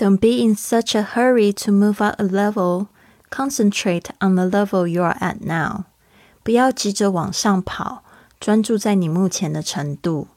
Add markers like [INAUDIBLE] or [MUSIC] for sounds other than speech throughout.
Don't be in such a hurry to move up a level. Concentrate on the level you are at now. 不要急着往上跑，专注在你目前的程度。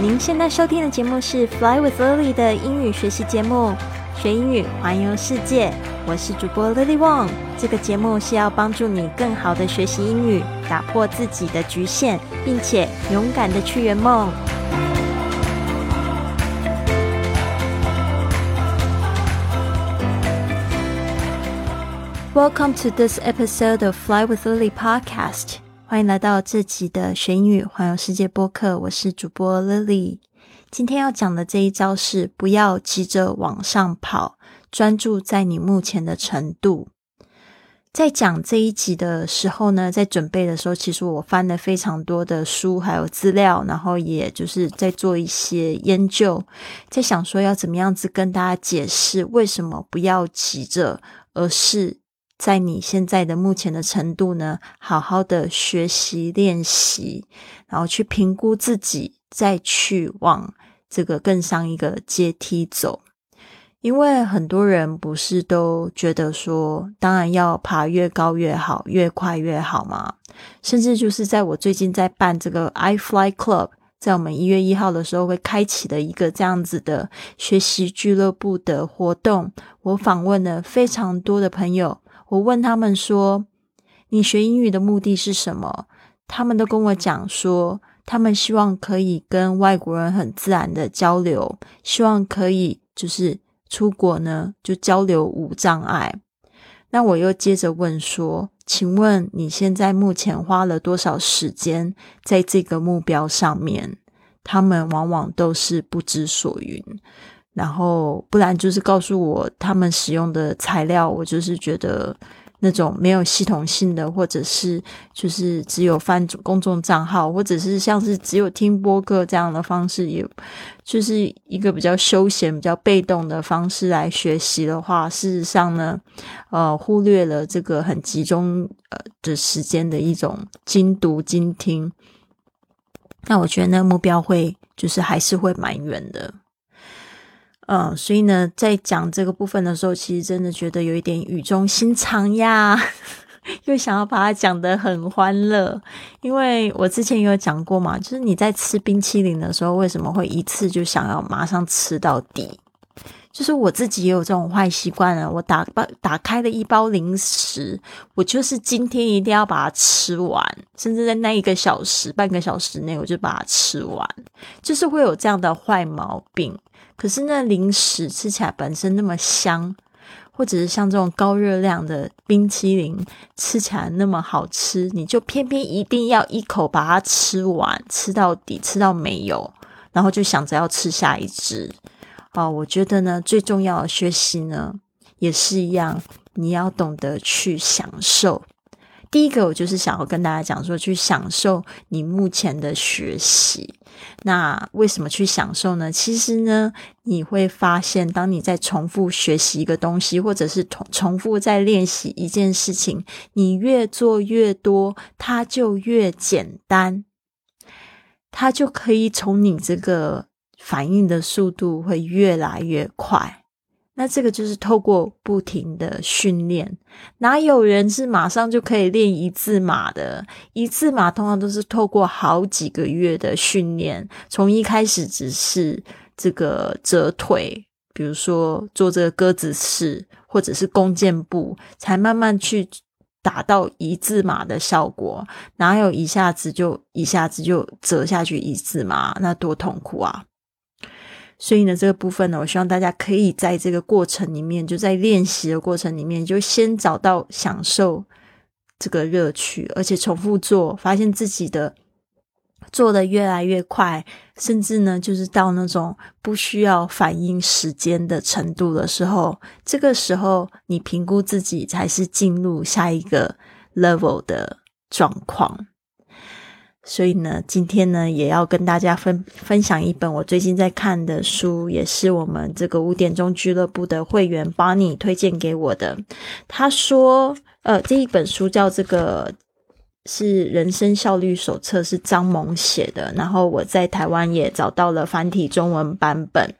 您现在收听的节目是《Fly with Lily》的英语学习节目，学英语环游世界。我是主播 Lily Wong。这个节目是要帮助你更好的学习英语，打破自己的局限，并且勇敢的去圆梦。 Welcome to this episode of Fly with Lily podcast。欢迎来到这集的学英语环游世界播客。我是主播 Lily。今天要讲的这一招是不要急着往上跑，专注在你目前的程度。在讲这一集的时候呢，在准备的时候，其实我翻了非常多的书还有资料，然后也就是在做一些研究，在想说要怎么样子跟大家解释为什么不要急着，而是。在你现在的目前的程度呢，好好的学习练习，然后去评估自己，再去往这个更上一个阶梯走。因为很多人不是都觉得说，当然要爬越高越好，越快越好嘛。甚至就是在我最近在办这个 I Fly Club，在我们一月一号的时候会开启的一个这样子的学习俱乐部的活动，我访问了非常多的朋友。我问他们说：“你学英语的目的是什么？”他们都跟我讲说，他们希望可以跟外国人很自然的交流，希望可以就是出国呢就交流无障碍。那我又接着问说：“请问你现在目前花了多少时间在这个目标上面？”他们往往都是不知所云。然后，不然就是告诉我他们使用的材料，我就是觉得那种没有系统性的，或者是就是只有翻公众账号，或者是像是只有听播客这样的方式，也就是一个比较休闲、比较被动的方式来学习的话，事实上呢，呃，忽略了这个很集中呃的时间的一种精读精听。那我觉得那目标会就是还是会蛮远的。嗯，所以呢，在讲这个部分的时候，其实真的觉得有一点语重心长呀，[LAUGHS] 又想要把它讲得很欢乐。因为我之前有讲过嘛，就是你在吃冰淇淋的时候，为什么会一次就想要马上吃到底？就是我自己也有这种坏习惯了。我打包打开了一包零食，我就是今天一定要把它吃完，甚至在那一个小时、半个小时内，我就把它吃完，就是会有这样的坏毛病。可是那零食吃起来本身那么香，或者是像这种高热量的冰淇淋吃起来那么好吃，你就偏偏一定要一口把它吃完，吃到底，吃到没有，然后就想着要吃下一只。哦，我觉得呢，最重要的学习呢，也是一样，你要懂得去享受。第一个，我就是想要跟大家讲说，去享受你目前的学习。那为什么去享受呢？其实呢，你会发现，当你在重复学习一个东西，或者是重重复在练习一件事情，你越做越多，它就越简单，它就可以从你这个反应的速度会越来越快。那这个就是透过不停的训练，哪有人是马上就可以练一字马的？一字马通常都是透过好几个月的训练，从一开始只是这个折腿，比如说做这个鸽子式，或者是弓箭步，才慢慢去达到一字马的效果。哪有一下子就一下子就折下去一字马？那多痛苦啊！所以呢，这个部分呢，我希望大家可以在这个过程里面，就在练习的过程里面，就先找到享受这个乐趣，而且重复做，发现自己的做的越来越快，甚至呢，就是到那种不需要反应时间的程度的时候，这个时候你评估自己才是进入下一个 level 的状况。所以呢，今天呢，也要跟大家分分享一本我最近在看的书，也是我们这个五点钟俱乐部的会员 Bonnie 推荐给我的。他说，呃，这一本书叫这个是人生效率手册，是张萌写的。然后我在台湾也找到了繁体中文版本。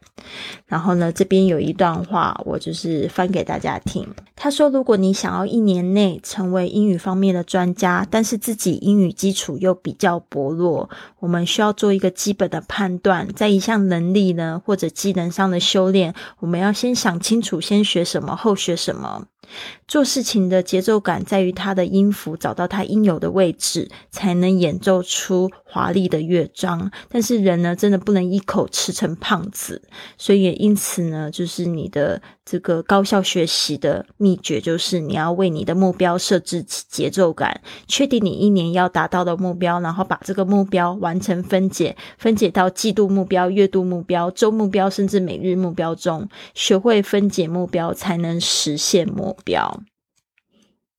然后呢，这边有一段话，我就是翻给大家听。他说：“如果你想要一年内成为英语方面的专家，但是自己英语基础又比较薄弱，我们需要做一个基本的判断，在一项能力呢或者技能上的修炼，我们要先想清楚，先学什么，后学什么。”做事情的节奏感在于它的音符找到它应有的位置，才能演奏出华丽的乐章。但是人呢，真的不能一口吃成胖子，所以也因此呢，就是你的。这个高效学习的秘诀就是你要为你的目标设置节奏感，确定你一年要达到的目标，然后把这个目标完成分解，分解到季度目标、月度目标、周目标，甚至每日目标中，学会分解目标，才能实现目标。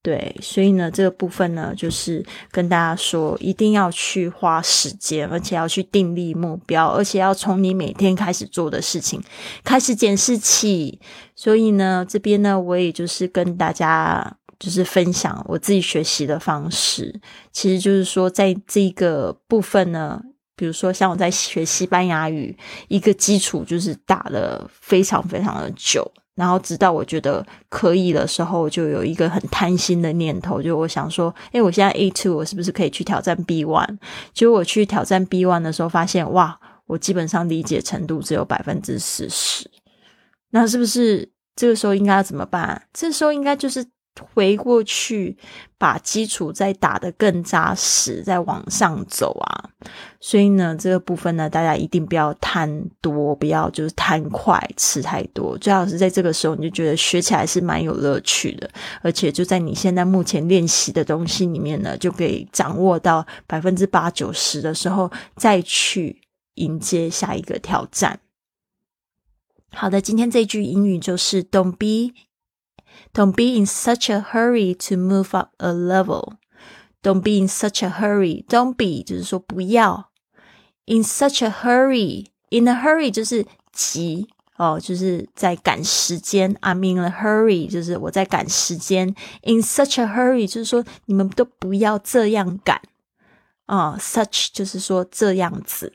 对，所以呢，这个部分呢，就是跟大家说，一定要去花时间，而且要去订立目标，而且要从你每天开始做的事情开始检视起。所以呢，这边呢，我也就是跟大家就是分享我自己学习的方式。其实就是说，在这个部分呢，比如说像我在学西班牙语，一个基础就是打了非常非常的久。然后直到我觉得可以的时候，就有一个很贪心的念头，就我想说，哎，我现在 A two，我是不是可以去挑战 B one？结果我去挑战 B one 的时候，发现哇，我基本上理解程度只有百分之四十。那是不是这个时候应该要怎么办？这时候应该就是。回过去，把基础再打得更扎实，再往上走啊！所以呢，这个部分呢，大家一定不要贪多，不要就是贪快吃太多。最好是在这个时候，你就觉得学起来是蛮有乐趣的，而且就在你现在目前练习的东西里面呢，就可以掌握到百分之八九十的时候，再去迎接下一个挑战。好的，今天这句英语就是 “Don't be”。Don't be in such a hurry to move up a level. Don't be in such a hurry. Don't be 就是说不要 in such a hurry. In a hurry 就是急哦，就是在赶时间。I'm in a hurry 就是我在赶时间。In such a hurry 就是说你们都不要这样赶啊。Such 就是说这样子。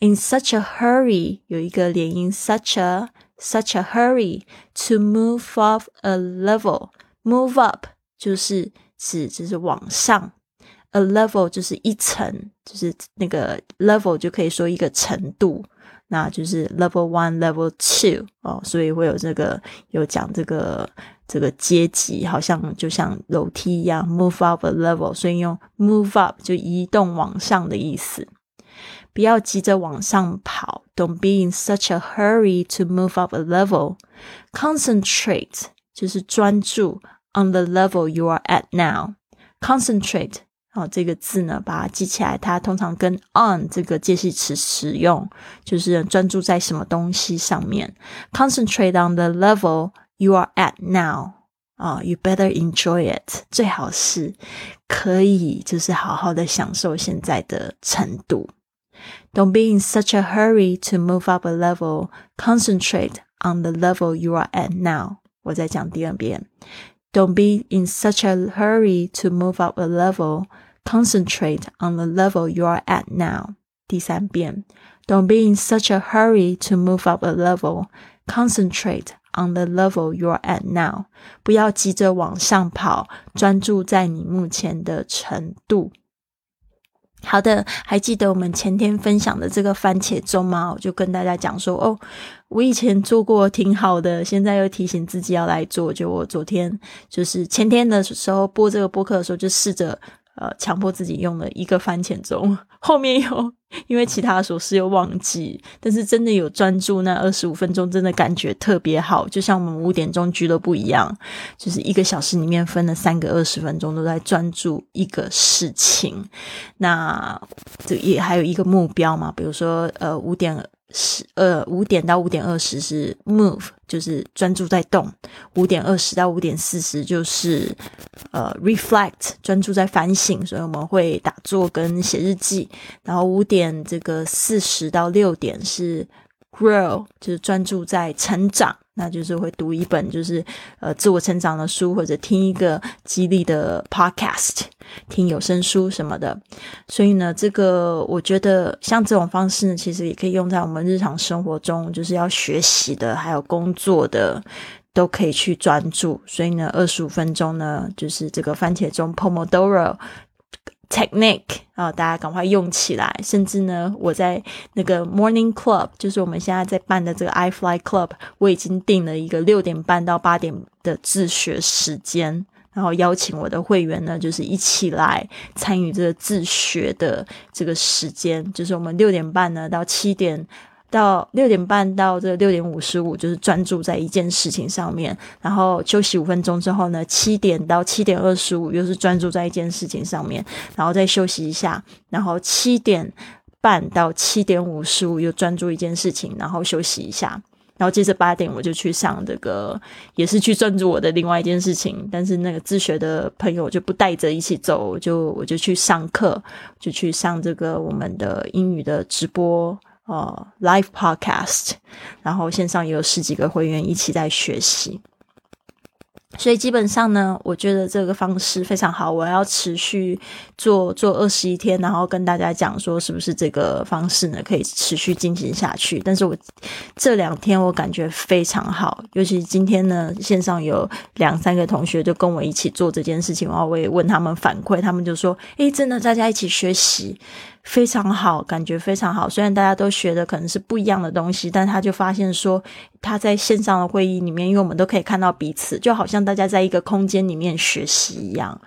In such a hurry 有一个连音，such a。 Such a hurry to move up a level. Move up 就是指就是往上，a level 就是一层，就是那个 level 就可以说一个程度，那就是 level one、level two 哦，所以会有这个有讲这个这个阶级，好像就像楼梯一样，move up a level，所以用 move up 就移动往上的意思。不要急着往上跑，Don't be in such a hurry to move up a level. Concentrate 就是专注 on the level you are at now. Concentrate 哦，这个字呢，把它记起来，它通常跟 on 这个介系词使用，就是专注在什么东西上面。Concentrate on the level you are at now. 啊，You better enjoy it. 最好是可以就是好好的享受现在的程度。 don't be in such a hurry to move up a level. Concentrate on the level you are at now. 我再讲第二遍。Don't be in such a hurry to move up a level. Concentrate on the level you are at now. 第三遍。Don't be in such a hurry to move up a level. Concentrate on the level you are at now. 不要急着往上跑，专注在你目前的程度。 好的，还记得我们前天分享的这个番茄钟吗？我就跟大家讲说，哦，我以前做过挺好的，现在又提醒自己要来做。就我昨天就是前天的时候播这个播客的时候，就试着。呃，强迫自己用了一个番茄钟，后面又因为其他琐事又忘记，但是真的有专注那二十五分钟，真的感觉特别好，就像我们五点钟俱乐部一样，就是一个小时里面分了三个二十分钟都在专注一个事情，那这也还有一个目标嘛，比如说呃五点。十呃五点到五点二十是 move，就是专注在动；五点二十到五点四十就是呃 reflect，专注在反省。所以我们会打坐跟写日记。然后五点这个四十到六点是 grow，就是专注在成长。那就是会读一本就是呃自我成长的书，或者听一个激励的 podcast，听有声书什么的。所以呢，这个我觉得像这种方式呢，其实也可以用在我们日常生活中，就是要学习的，还有工作的。都可以去专注，所以呢，二十五分钟呢，就是这个番茄钟 Pomodoro technique 啊，大家赶快用起来。甚至呢，我在那个 Morning Club，就是我们现在在办的这个 I Fly Club，我已经定了一个六点半到八点的自学时间，然后邀请我的会员呢，就是一起来参与这个自学的这个时间，就是我们六点半呢到七点。到六点半到这六点五十五，就是专注在一件事情上面，然后休息五分钟之后呢，七点到七点二十五又是专注在一件事情上面，然后再休息一下，然后七点半到七点五十五又专注一件事情，然后休息一下，然后接着八点我就去上这个，也是去专注我的另外一件事情，但是那个自学的朋友就不带着一起走，就我就去上课，就去上这个我们的英语的直播。呃，live podcast，然后线上也有十几个会员一起在学习，所以基本上呢，我觉得这个方式非常好。我要持续做做二十一天，然后跟大家讲说，是不是这个方式呢可以持续进行下去？但是我这两天我感觉非常好，尤其今天呢，线上有两三个同学就跟我一起做这件事情，然后我也问他们反馈，他们就说：“诶，真的，大家一起学习。”非常好，感觉非常好。虽然大家都学的可能是不一样的东西，但他就发现说，他在线上的会议里面，因为我们都可以看到彼此，就好像大家在一个空间里面学习一样。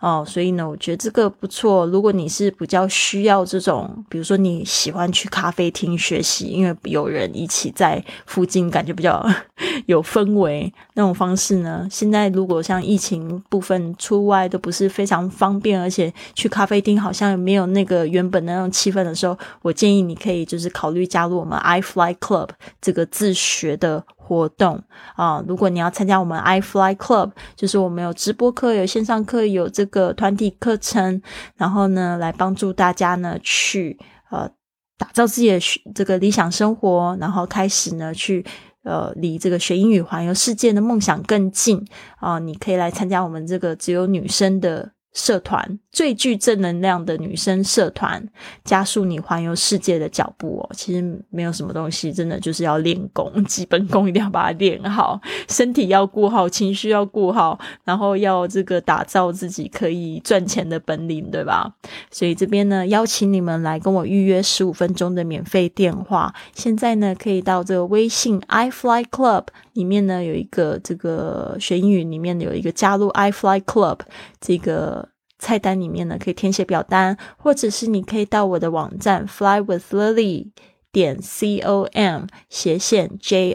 哦，所以呢，我觉得这个不错。如果你是比较需要这种，比如说你喜欢去咖啡厅学习，因为有人一起在附近，感觉比较 [LAUGHS] 有氛围那种方式呢。现在如果像疫情部分出外都不是非常方便，而且去咖啡厅好像没有那个原本的那种气氛的时候，我建议你可以就是考虑加入我们 i Fly Club 这个自学的。活动啊！如果你要参加我们 i Fly Club，就是我们有直播课、有线上课、有这个团体课程，然后呢，来帮助大家呢去呃打造自己的这个理想生活，然后开始呢去呃离这个学英语环游世界的梦想更近啊！你可以来参加我们这个只有女生的。社团最具正能量的女生社团，加速你环游世界的脚步哦。其实没有什么东西，真的就是要练功，基本功一定要把它练好，身体要顾好，情绪要顾好，然后要这个打造自己可以赚钱的本领，对吧？所以这边呢，邀请你们来跟我预约十五分钟的免费电话。现在呢，可以到这个微信 i Fly Club 里面呢，有一个这个学英语里面有一个加入 i Fly Club 这个。菜单里面呢，可以填写表单，或者是你可以到我的网站 flywithlily 点 com 斜线 join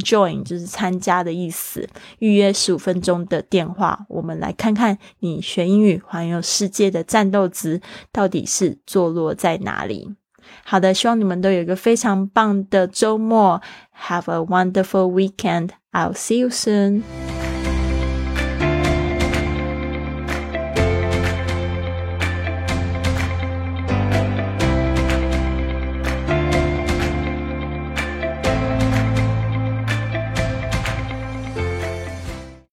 join 就是参加的意思，预约十五分钟的电话，我们来看看你学英语环游世界的战斗值到底是坐落在哪里。好的，希望你们都有一个非常棒的周末，Have a wonderful weekend. I'll see you soon.